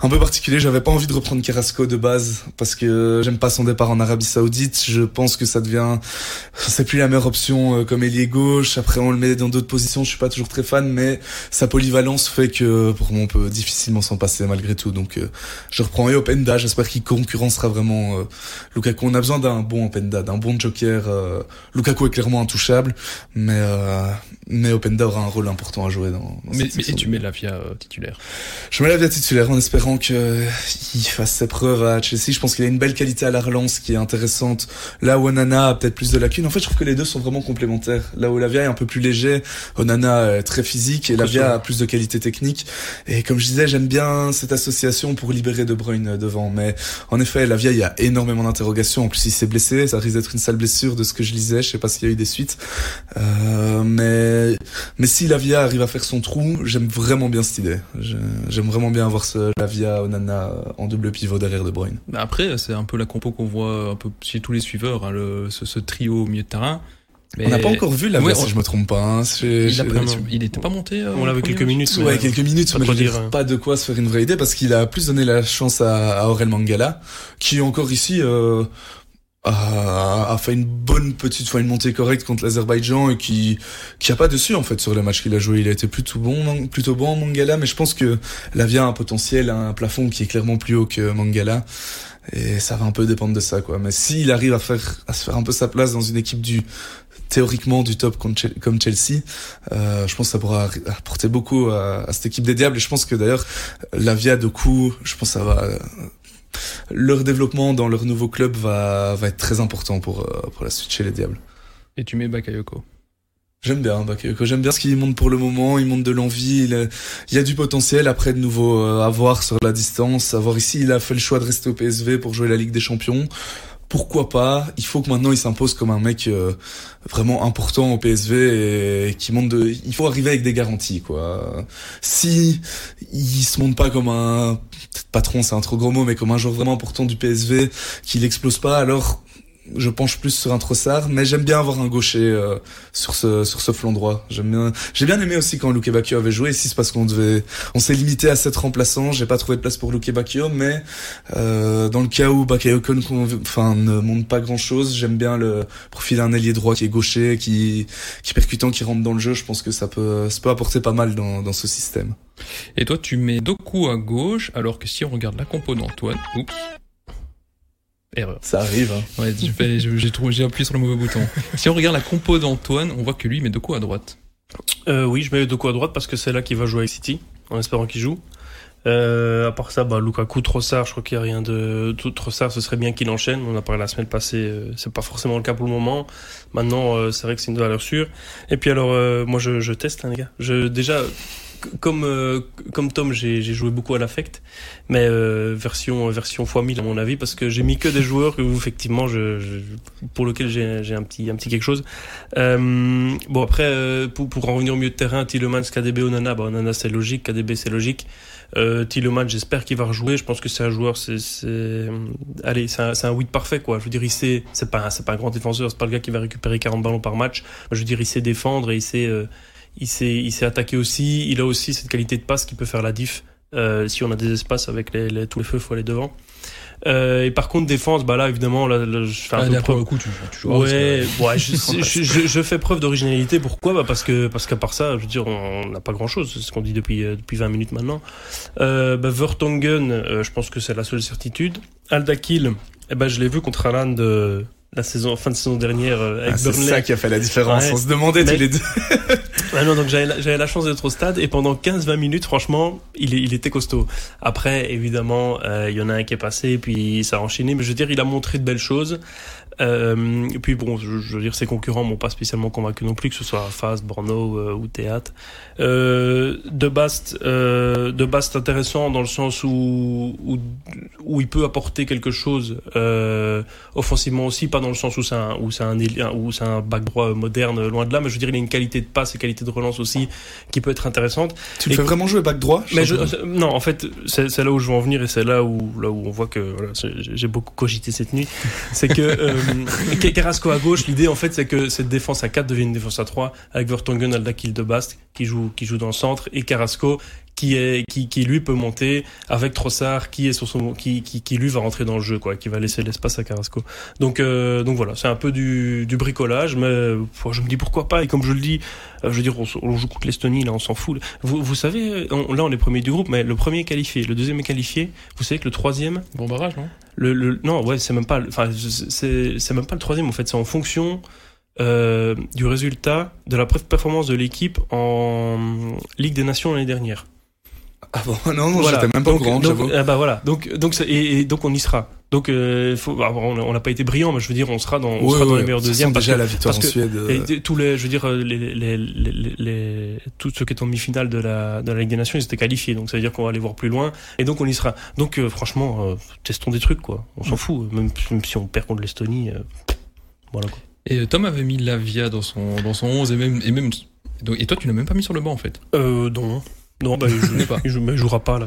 un peu particulier. J'avais pas envie de reprendre Carrasco de base parce que j'aime pas son départ en Arabie Saoudite. Je pense que ça devient, c'est plus la meilleure option euh, comme ailier gauche. Après on le met dans d'autres positions. Je suis pas toujours très fan, mais sa polyvalence fait que pour moi on peut difficilement s'en passer malgré tout. Donc euh, je reprends Openda. J'espère qu'il concurrencera vraiment euh, Lukaku. On a besoin d'un bon Openda, d'un bon joker. Euh, Lukaku est clairement intouchable, mais mais Openda aura un rôle important à jouer dans, dans mais, mais et tu mets la via euh, titulaire Je mets la via titulaire en espérant que euh, il fasse ses preuves à Chelsea. Je pense qu'il a une belle qualité à la relance qui est intéressante. Là où Onana a peut-être plus de lacunes. En fait, je trouve que les deux sont vraiment complémentaires. Là où Lavia est un peu plus léger, Onana est très physique et Lavia a plus de qualité technique. Et comme je disais, j'aime bien cette association pour libérer De Bruyne devant. Mais en effet, Lavia, il y a énormément d'interrogations. En plus, il s'est blessé. Ça risque d'être une sale blessure de ce que je lisais. Je sais pas s'il y a eu des suites. Euh, mais mais si Lavia arrive à faire son trou, j'aime vraiment bien cette idée. J'aime vraiment bien avoir ce Lavia Onana en double pivot derrière De Bruyne. Après, c'est un peu la compo qu'on voit un peu chez tous les suiveurs, hein, le, ce, ce, trio au milieu de terrain. Mais... On n'a pas encore vu la ouais, si on... je me trompe pas. Hein. Il n'était pas monté. Euh, on l'avait quelques minutes. Ouais, ouais, quelques minutes. Pas, mais dire, hein. pas de quoi se faire une vraie idée parce qu'il a plus donné la chance à, à Aurel Mangala, qui encore ici euh, a, a, fait une bonne petite fois une montée correcte contre l'Azerbaïdjan et qui qui a pas dessus en fait sur les matchs qu'il a joué. Il a été plutôt bon, plutôt bon Mangala, mais je pense que Lavia a un potentiel, un plafond qui est clairement plus haut que Mangala. Et ça va un peu dépendre de ça, quoi. Mais s'il arrive à faire, à se faire un peu sa place dans une équipe du, théoriquement du top comme Chelsea, euh, je pense que ça pourra apporter beaucoup à, à, cette équipe des Diables. Et je pense que d'ailleurs, Lavia de coup, je pense que ça va leur développement dans leur nouveau club va, va être très important pour, euh, pour la suite chez les Diables. Et tu mets Bakayoko J'aime bien Bakayoko, j'aime bien ce qu'il montre pour le moment, il montre de l'envie, il, il, y a du potentiel après de nouveau euh, à voir sur la distance, à voir ici, il a fait le choix de rester au PSV pour jouer la Ligue des Champions pourquoi pas? Il faut que maintenant il s'impose comme un mec euh, vraiment important au PSV et, qui monte de. Il faut arriver avec des garanties quoi. Si il se monte pas comme un patron, c'est un trop gros mot, mais comme un joueur vraiment important du PSV, qu'il explose pas, alors je penche plus sur un Trossard, mais j'aime bien avoir un gaucher euh, sur ce sur ce flanc droit. J'aime bien. J'ai bien aimé aussi quand Luke Bacchio avait joué. Ici, c'est parce qu'on devait, on s'est limité à sept remplaçants. J'ai pas trouvé de place pour Luke Bacchio, mais euh, dans le cas où Bakayoko enfin ne monte pas grand chose, j'aime bien le profil d'un ailier droit qui est gaucher, qui qui percutant, qui rentre dans le jeu. Je pense que ça peut ça peut apporter pas mal dans dans ce système. Et toi, tu mets Doku à gauche, alors que si on regarde la compo d'Antoine, oups erreur. Ça arrive. Hein. Ouais, j'ai appuyé sur le mauvais bouton. si on regarde la compo d'Antoine, on voit que lui met de quoi à droite euh, Oui, je mets de quoi à droite parce que c'est là qu'il va jouer avec City, en espérant qu'il joue. Euh, à part ça, bah, Lukaku, Trossard, je crois qu'il n'y a rien de. Trossard, ce serait bien qu'il enchaîne. On a parlé la semaine passée, euh, c'est pas forcément le cas pour le moment. Maintenant, euh, c'est vrai que c'est une valeur sûre. Et puis alors, euh, moi, je, je teste, hein, les gars. Je, déjà, comme euh, comme Tom, j'ai joué beaucoup à l'affect, mais euh, version version x 1000 à mon avis, parce que j'ai mis que des joueurs où effectivement je, je pour lesquels j'ai un petit un petit quelque chose. Euh, bon après euh, pour pour en revenir au milieu de terrain, Tillemans, KDB, Onana, bah Onana c'est logique, KDB c'est logique. Euh, Tillemans, j'espère qu'il va rejouer. Je pense que c'est un joueur, c'est allez, c'est un, un 8 parfait quoi. Je veux dire, il sait, c'est pas c'est pas un grand défenseur, c'est pas le gars qui va récupérer 40 ballons par match. Je veux dire, il sait défendre et il sait il s'est il s'est attaqué aussi. Il a aussi cette qualité de passe qui peut faire la diff. Euh, si on a des espaces avec les, les tous les feux, faut aller devant. Euh, et par contre défense, bah là évidemment, là, là je fais un ah, peu preuve. Coup, tu, tu joues ouais, ouais, je, je, je, je, fais preuve d'originalité. Pourquoi? Bah parce que parce qu'à part ça, je veux dire, on n'a pas grand chose. C'est ce qu'on dit depuis euh, depuis 20 minutes maintenant. Euh, bah, Vertonghen, euh, je pense que c'est la seule certitude. Aldakil, eh ben je l'ai vu contre Alan de la saison fin de saison dernière euh, avec ah, C'est ça qui a fait la différence. Ouais. On se demandait mais... tous les deux. ah non, donc j'avais la, la chance d'être au stade et pendant 15-20 minutes, franchement, il, il était costaud. Après, évidemment, euh, il y en a un qui est passé et puis ça a enchaîné. Mais je veux dire, il a montré de belles choses. Euh, et puis bon, je, je, veux dire, ses concurrents m'ont pas spécialement convaincu non plus, que ce soit Fast, Borno euh, ou Théâtre. Euh, de Bast, euh, de Bast intéressant dans le sens où, où, où il peut apporter quelque chose euh, offensivement aussi, pas dans le sens où c'est un, où c'est un, où c'est un back droit moderne, loin de là, mais je veux dire, il a une qualité de passe et qualité de relance aussi qui peut être intéressante. Tu le fais vraiment jouer back droit mais je, Non, en fait, c'est, c'est là où je veux en venir et c'est là où, là où on voit que voilà, j'ai beaucoup cogité cette nuit. C'est que euh, Carrasco à gauche, l'idée en fait c'est que cette défense à 4 devient une défense à 3 avec Vertonghen, de Bast qui joue qui joue dans le centre et Carrasco qui est qui, qui lui peut monter avec Trossard qui est sur son qui, qui, qui lui va rentrer dans le jeu quoi qui va laisser l'espace à Carrasco. Donc euh, donc voilà c'est un peu du, du bricolage mais je me dis pourquoi pas et comme je le dis euh, je veux dire on, on joue contre l'Estonie là on s'en fout. Vous, vous savez on, là on est premier du groupe mais le premier est qualifié le deuxième est qualifié vous savez que le troisième bon barrage non? Le, le non ouais c'est même pas enfin c'est c'est même pas le troisième en fait c'est en fonction euh, du résultat de la performance de l'équipe en Ligue des Nations l'année dernière. Ah bon, non, non, voilà. j'étais même pas donc, au courant, donc, ah bah voilà. Donc, donc, et, et, donc on y sera. Donc, euh, faut, bah, on n'a pas été brillant, mais je veux dire, on sera dans, on ouais, sera dans ouais, les meilleurs deuxièmes. Déjà que, la victoire en que, Suède. Euh... Et, tous les, je veux dire, les, les, les, les, les tous ceux qui étaient en demi-finale de la, de la Ligue des Nations, ils étaient qualifiés. Donc, ça veut dire qu'on va aller voir plus loin. Et donc, on y sera. Donc, euh, franchement, euh, testons des trucs, quoi. On s'en fout. Même, même, si on perd contre l'Estonie, euh, voilà, quoi. Et Tom avait mis Lavia dans son, dans son 11 et même, et même, et toi, tu l'as même pas mis sur le banc, en fait? Euh, non. Non, bah, il, joue, pas. il, joue, il jouera pas.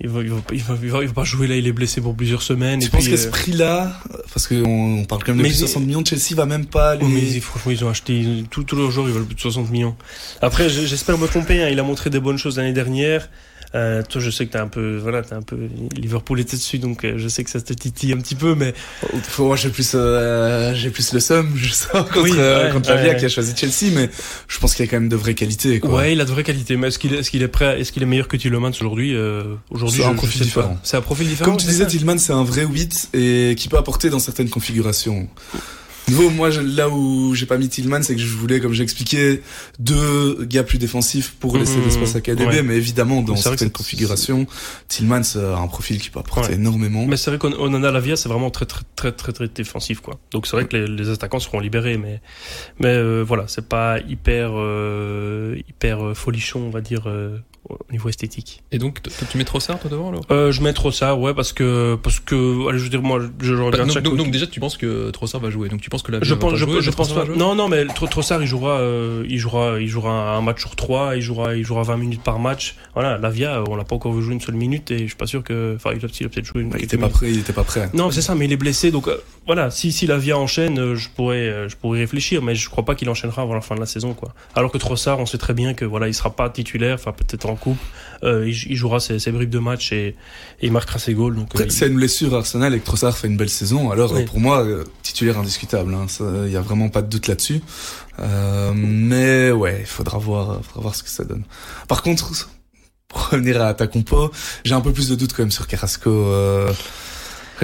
Il va, il va, il va, il va, il va pas jouer là, il est blessé pour plusieurs semaines. Je et pense puis, qu'à ce prix-là, parce qu'on on parle quand même de 60 millions, Chelsea va même pas aller. Oh, mais franchement, ils ont acheté, tous tous leurs joueurs, ils veulent plus de 60 millions. Après, j'espère me tromper, hein, il a montré des bonnes choses l'année dernière. Euh, toi, je sais que t'es un peu, voilà, t'es un peu Liverpool était dessus, donc euh, je sais que ça te titille un petit peu, mais moi j'ai plus, euh, j'ai plus le seum, je sens contre, oui, ouais, contre ouais, qui a choisi Chelsea, mais je pense qu'il a quand même de vraies qualités. Quoi. Ouais, il a de vraies qualités, mais est-ce qu'il, est-ce qu'il est prêt, est-ce qu'il est meilleur que Tillmans aujourd'hui euh, Aujourd'hui, c'est un profil différent. C'est un profil différent. Comme tu disais, Tillmans c'est un vrai 8 et qui peut apporter dans certaines configurations. Nouveau, moi, là où j'ai pas mis Tillman, c'est que je voulais, comme j'ai expliqué, deux gars plus défensifs pour laisser mmh, l'espace à KDB, ouais. mais évidemment, dans certaines configurations, Tillman a un profil qui peut apporter ouais. énormément. Mais c'est vrai qu'on en a la via, c'est vraiment très, très, très, très, très défensif, quoi. Donc c'est vrai que les, les, attaquants seront libérés, mais, mais euh, voilà, c'est pas hyper, euh, hyper folichon, on va dire, euh, au niveau esthétique. Et donc, tu mets Trossard toi devant alors? Euh, Je mets Trossard, ouais, parce que parce que, allez, je veux dire, moi, je, je regarde bah, donc, donc, donc, déjà, tu penses que Trossard va jouer, donc tu penses que la je pense, je, jouer, je pense pas. Non, non, mais Trossard, il jouera, euh, il jouera, il jouera un match sur trois, il jouera, il jouera 20 minutes par match. Voilà, Lavia, on l'a pas encore vu jouer une seule minute et je suis pas sûr que, enfin, il a peut-être joué une. Bah, il était pas prêt, il était pas prêt. Non, c'est ça, mais il est blessé, donc euh, voilà, si si Lavia enchaîne, euh, je pourrais, je pourrais réfléchir, mais je crois pas qu'il enchaînera avant la fin de la saison, quoi. Alors que Trossard, on sait très bien que voilà, il sera pas titulaire, enfin peut-être en coupe. Euh, il, il, jouera ses, ses, bribes de match et, et, il marquera ses goals. Donc, euh, c'est une blessure Arsenal et que Trossard fait une belle saison. Alors oui. pour moi, euh, titulaire indiscutable. Il hein, y a vraiment pas de doute là-dessus. Euh, mais ouais, il faudra voir, faudra voir ce que ça donne. Par contre, pour revenir à ta compo, j'ai un peu plus de doute quand même sur Carrasco.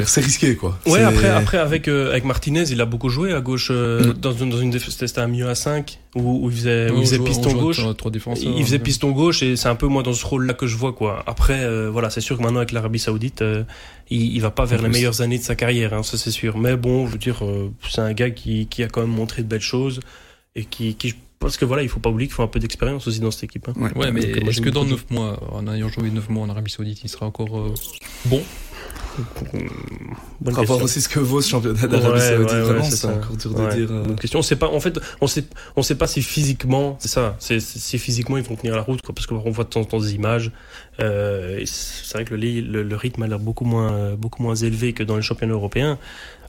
C'est risqué quoi. Ouais, après, après avec euh, avec Martinez, il a beaucoup joué à gauche euh, mm. dans une dans une c'était un milieu à 5 où, où il faisait où il faisait piston gauche. Trois il faisait piston gauche et c'est un peu moi dans ce rôle-là que je vois quoi. Après, euh, voilà, c'est sûr que maintenant avec l'Arabie Saoudite, il, il va pas vers les meilleures années de sa carrière, hein, ça c'est sûr. Mais bon, je veux dire, c'est un gars qui qui a quand même montré de belles choses et qui qui parce que voilà, il faut pas oublier qu'il faut un peu d'expérience aussi dans cette équipe. Hein. Ouais, mais est-ce que dans 9 mois, en ayant joué 9 mois en Arabie Saoudite, il sera encore bon? Bonne voir aussi ce que vaut ce championnat d'Arabie Saoudite. vraiment, c'est encore dur de dire. Euh. question. On sait pas. En fait, on sait, on sait pas si physiquement, c'est ça. C'est si physiquement ils vont tenir la route, quoi, parce qu'on voit de temps en temps des images. Euh, c'est vrai que le, le, rythme a l'air beaucoup moins, beaucoup moins élevé que dans les championnats européens.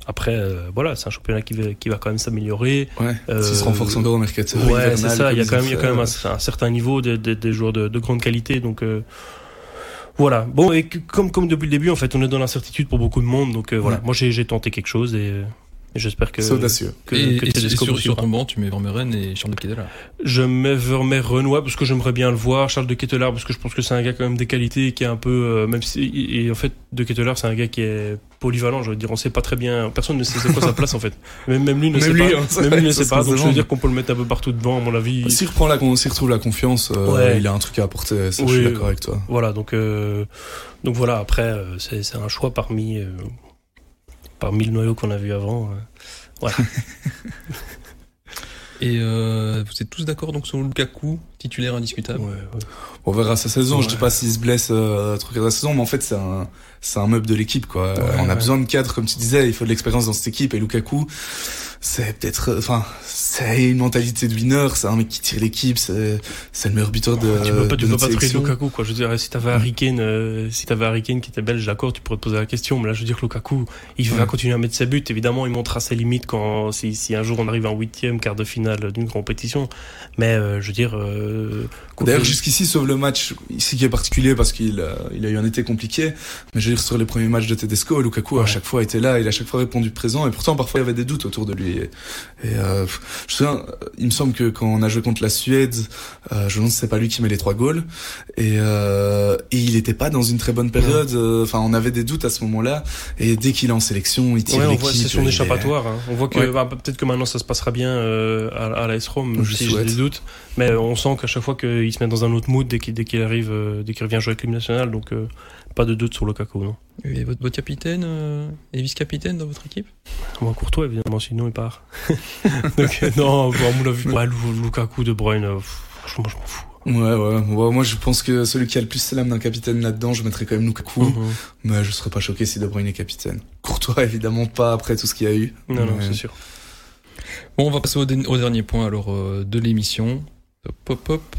Après, euh, voilà, c'est un championnat qui va, qui va quand même s'améliorer. Ouais, euh, se renforce encore au mercato. Ouais, c'est ça. Il y a quand même, il y a quand même un, certain niveau des de, de joueurs de, de, grande qualité. Donc, euh, voilà. Bon, et comme, comme depuis le début, en fait, on est dans l'incertitude pour beaucoup de monde. Donc euh, voilà, moi j'ai tenté quelque chose et, j'espère que. C'est audacieux. Que, et, que et, sur, sur ton banc, tu mets Vermeeren et Charles de Kettelard. Je mets Vermeeren, ouais, parce que j'aimerais bien le voir. Charles de Kettelard, parce que je pense que c'est un gars quand même des qualités, qui est un peu, euh, même si, et en fait, de Kettelard, c'est un gars qui est polyvalent, je veux dire, on sait pas très bien, personne ne sait c'est quoi sa place en fait. Même, même lui ne sait pas. Hein, même lui ne sait pas. Donc je veux dire qu'on peut le mettre un peu partout devant, à mon avis. S'il reprend la, s'il retrouve la confiance, euh, il a un truc à apporter. Ça, je suis d'accord avec toi. Voilà, donc euh, donc voilà. Après, euh, c'est c'est un choix parmi parmi le noyau qu'on a vu avant. voilà. Et euh, vous êtes tous d'accord donc sur Lukaku, titulaire indiscutable? Ouais, ouais. On verra sa saison. Je dis pas s'il se blesse euh, truc sa saison, mais en fait c'est un c'est un meuble de l'équipe quoi. on a besoin de cadre comme tu disais. Il faut de l'expérience dans cette équipe et Lukaku c'est peut-être, enfin, c'est une mentalité de winner, c'est un mec qui tire l'équipe, c'est, c'est le meilleur buteur de. Tu peux pas, tu peux pas trahir Lukaku, quoi. Je veux dire, si t'avais Harry Kane, euh, si t'avais Harry Kane qui était belge, d'accord, tu pourrais te poser la question, mais là, je veux dire que Lukaku, il va continuer à mettre ses buts. Évidemment, il montrera ses limites quand, si, si un jour on arrive en huitième, quart de finale d'une compétition. Mais, euh, je veux dire, euh, D'ailleurs, jusqu'ici, sauf le match ici qui est particulier parce qu'il il a eu un été compliqué, mais je veux dire, sur les premiers matchs de Tedesco, Lukaku à chaque fois était là, il a à chaque fois répondu présent, et pourtant, parfois, il y avait des doutes autour de lui. Et, euh, je souviens, il me semble que quand on a joué contre la Suède, euh, je ne sais pas lui qui met les trois goals, et, euh, et il n'était pas dans une très bonne période. Euh, enfin, on avait des doutes à ce moment-là, et dès qu'il est en sélection, il tire ouais, l'équipe. C'est son échappatoire. Hein. On voit que bah, peut-être que maintenant ça se passera bien euh, à, Rome, si j'ai des doutes, mais on sent qu'à chaque fois qu'il se met dans un autre mood dès qu'il dès qu'il arrive, dès qu'il revient jouer avec l'équipe nationale, donc pas de doute sur le Lukaku, non. Et votre, votre capitaine euh, et vice-capitaine dans votre équipe? Moi, Courtois, évidemment, sinon il part. Donc, euh, non, pour mon avis, ouais, Lukaku, De Bruyne, euh, franchement, je m'en fous. Ouais, ouais, moi je pense que celui qui a le plus l'âme d'un capitaine là-dedans, je mettrais quand même Lukaku, mhm. mais je serais pas choqué si De Bruyne est capitaine. Courtois, évidemment pas après tout ce qu'il y a eu. Non, non, c'est sûr. Bon, on va passer au, au dernier point alors de l'émission. Pop, pop.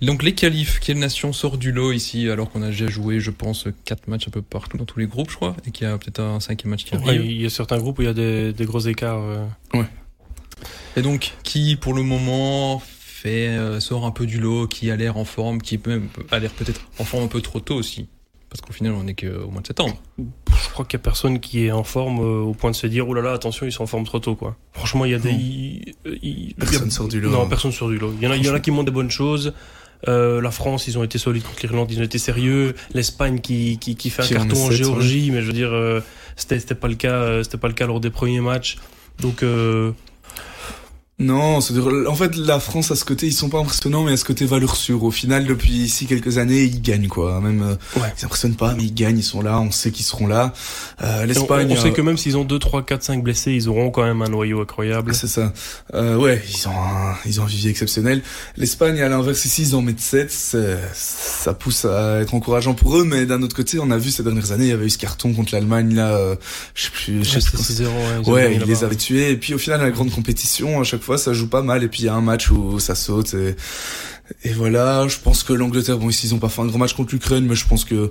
Donc les qualifs, quelle nation sort du lot ici alors qu'on a déjà joué, je pense, quatre matchs un peu partout dans tous les groupes, je crois, et qu'il y a peut-être un cinquième match qui arrive. il y a certains groupes où il y a des, gros écarts. Euh. Ouais. Et donc qui, pour le moment, fait euh, sort un peu du lot, qui a l'air en forme, qui même a l'air peut-être en forme un peu trop tôt aussi? Parce qu'au final, on est qu'au mois de septembre. Je crois qu'il y a personne qui est en forme euh, au point de se dire, oh là là, attention, ils sont en forme trop tôt, quoi. Franchement, il y a des... personne sort du lot. Non, personne sort du lot. Il y en a, il y en a qui montent des bonnes choses. Euh, la France, ils ont été solides contre l'Irlande, ils ont été sérieux. L'Espagne qui, qui, qui fait un carton en, Géorgie, mais je veux dire, euh, c'était pas le cas, euh, c'était pas le cas lors des premiers matchs. Donc, euh, non, en fait, la France à ce côté, ils sont pas impressionnants, mais à ce côté valeur sûre. Au final, depuis ici quelques années, ils gagnent quoi. Même, euh, ouais. ils impressionnent pas, mais ils gagnent, ils sont là. On sait qu'ils seront là. Euh, L'Espagne, on, sait euh, que même s'ils ont 2, 3, 4, 5 blessés, ils auront quand même un noyau incroyable. C'est ça. Euh, ouais, ils ont un, ils ont un vivier exceptionnel. L'Espagne, à l'inverse, ici, ils en mettent 7. Ça pousse à être encourageant pour eux, mais d'un autre côté, on a vu ces dernières années, il y avait eu ce carton contre l'Allemagne là. Euh, je sais plus. Je sais plus. Ouais, ouais ils les avaient tués. Et puis au final, la grande compétition, à chaque fois, ça joue pas mal et puis il y a un match où ça saute et, et voilà. Je pense que l'Angleterre, bon ici ils ont pas fait un grand match contre l'Ukraine, mais je pense que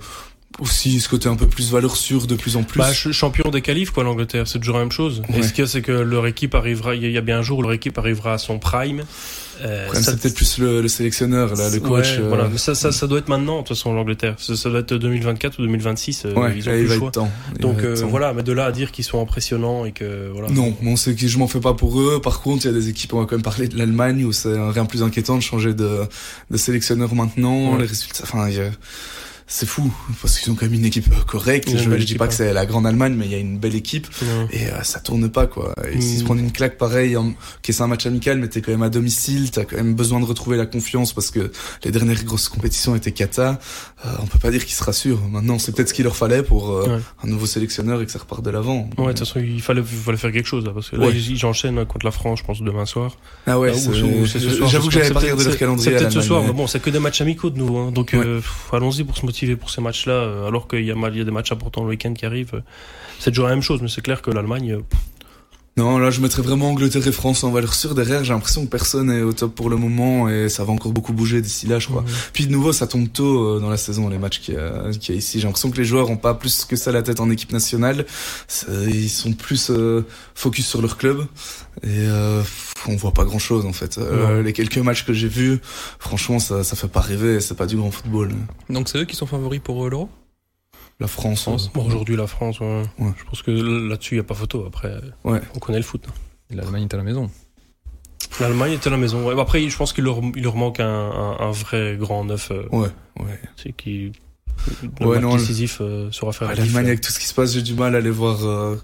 aussi ce côté un peu plus valeur sûre de plus en plus. Bah, champion des qualifs quoi l'Angleterre, c'est toujours la même chose. Et ce qu'il y a c'est que leur équipe arrivera, il y a bien un jour où leur équipe arrivera à son prime euh, c'est peut-être plus le, le, sélectionneur, là, le coach. Euh... Voilà, ça, ça, ça doit être maintenant, de toute façon, l'Angleterre. Ça, ça, doit être 2024 ou 2026. Euh, ouais, ils ont plus le choix. Temps. Donc euh, voilà, mais de là à dire qu'ils sont impressionnants et que voilà. Non, bon, c'est que je m'en fais pas pour eux. Par contre, il y a des équipes, on va quand même parler de l'Allemagne où c'est rien plus inquiétant de changer de, de sélectionneur maintenant. Les résultats, enfin, il y a c'est fou parce qu'ils ont quand même une équipe correcte. Ont une Je, je dis pas hein. que c'est la grande Allemagne, mais il y a une belle équipe et euh, ça tourne pas quoi. Et s'ils Mm. se prennent une claque pareil, en... ok c'est un match amical, mais t'es quand même à domicile, t'as quand même besoin de retrouver la confiance parce que les dernières grosses compétitions étaient cata. Euh, on peut pas dire qu'ils se rassurent. Maintenant, c'est peut-être ce qu'il leur fallait pour euh, Ouais. un nouveau sélectionneur et que ça repart de l'avant. Ouais, de toute façon, il fallait, il fallait faire quelque chose, là, parce que là, Ouais. ils, enchaînent contre la France, je pense, demain soir. Ah ouais, j'avoue que j'avais pas regardé leur calendrier. C'est peut-être ce soir, mais- bon, c'est que des matchs amicaux de nous, hein, donc euh, allons-y pour se pour ces matchs-là, euh, alors qu'il y y a des matchs importants le week-end qui arrivent. euh, C'est toujours la même chose, mais c'est clair que l'Allemagne, euh, Non, là, je mettrais vraiment Angleterre et France en valeur sûre. Derrière, j'ai l'impression que personne est au top pour le moment et ça va encore beaucoup bouger d'ici là, je crois. Puis de nouveau, ça tombe tôt euh, dans la saison, les matchs qu'il y a, qu'il y a ici. J'ai l'impression que les joueurs ont pas plus que ça la tête en équipe nationale. Ils sont plus euh, focus sur leur club et euh, on voit pas grand chose en fait. Euh, les quelques matchs que j'ai vus, franchement, ça, ça fait pas rêver. C'est pas du grand football. Donc c'est eux qui sont favoris pour l'Euro? La France, France. euh, bon, aujourd'hui, la France, ouais. Ouais. je pense que là-dessus, il n'y a pas photo. Après, Ouais. on connaît le foot. hein. L'Allemagne est à la maison. L'Allemagne était à la maison. Ouais. Après, je pense qu'il leur, il leur manque un, un, un vrai grand neuf, euh, ouais, ouais. c'est qui, le Ouais, match non, le- décisif euh, saura faire Ah, L'Allemagne avec tout ce qui se passe, j'ai du mal à les voir. euh,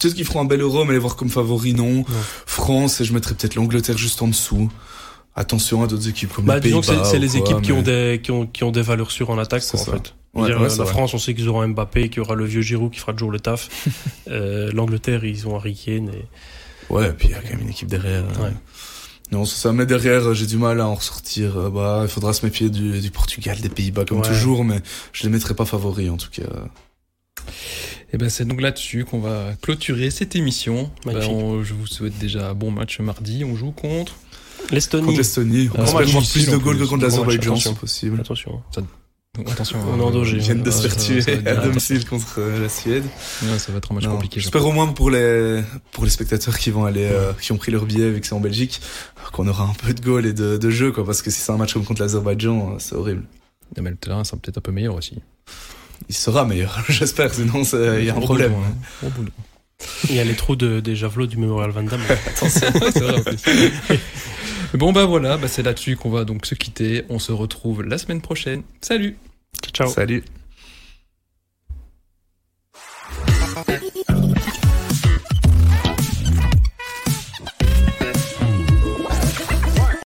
Peut-être qu'ils feront un bel euro, mais les voir comme favoris, non. France, et je mettrais peut-être l'Angleterre juste en dessous. Attention à d'autres équipes comme Bah, les disons que c'est Pays-Bas c'est les quoi, équipes qui, mais- ont des, qui, ont, qui ont des valeurs sûres en attaque, C'est quoi, en ça. fait. Ouais, Dire, ouais, c'est la vrai. France, on sait qu'ils auront Mbappé, qu'il y aura le vieux Giroud qui fera toujours le taf. euh, L'Angleterre, ils ont Harry Kane. Et... Ouais, et puis il y a quand même une équipe derrière. euh. Ouais. Non, c'est ça. Mais derrière, euh, j'ai du mal à en ressortir. Euh, Bah, il faudra se méfier du, du Portugal, des Pays-Bas comme Ouais. toujours, mais je les mettrai pas favoris en tout cas. Et ben c'est donc là-dessus qu'on va clôturer cette émission. Ben, on- je vous souhaite déjà un bon match mardi. On joue contre. L'Estonie. Contre l'Estonie, on espère plus de goals que contre l'Azerbaïdjan, attention. c'est possible. Attention. Donc, attention. On est en danger. Ils viennent de Ouais, se faire tuer à domicile contre euh, la Suède. Ouais, ça va être un match Non, compliqué. je J'espère au moins pour les pour les spectateurs qui vont aller euh, qui ont pris leur billet vu que c'est en Belgique qu'on aura un peu de goal et de, de jeu quoi parce que si c'est un match comme contre l'Azerbaïdjan euh, c'est horrible. Mais le terrain sera peut-être un peu meilleur aussi. Il sera meilleur j'espère sinon il y a un problème. boulot, hein. Il y a les trous de, des javelots du Memorial Van Damme. Bon bah voilà, bah, c'est là-dessus qu'on va donc se quitter. On se retrouve la semaine prochaine. Salut. Ciao. Salut.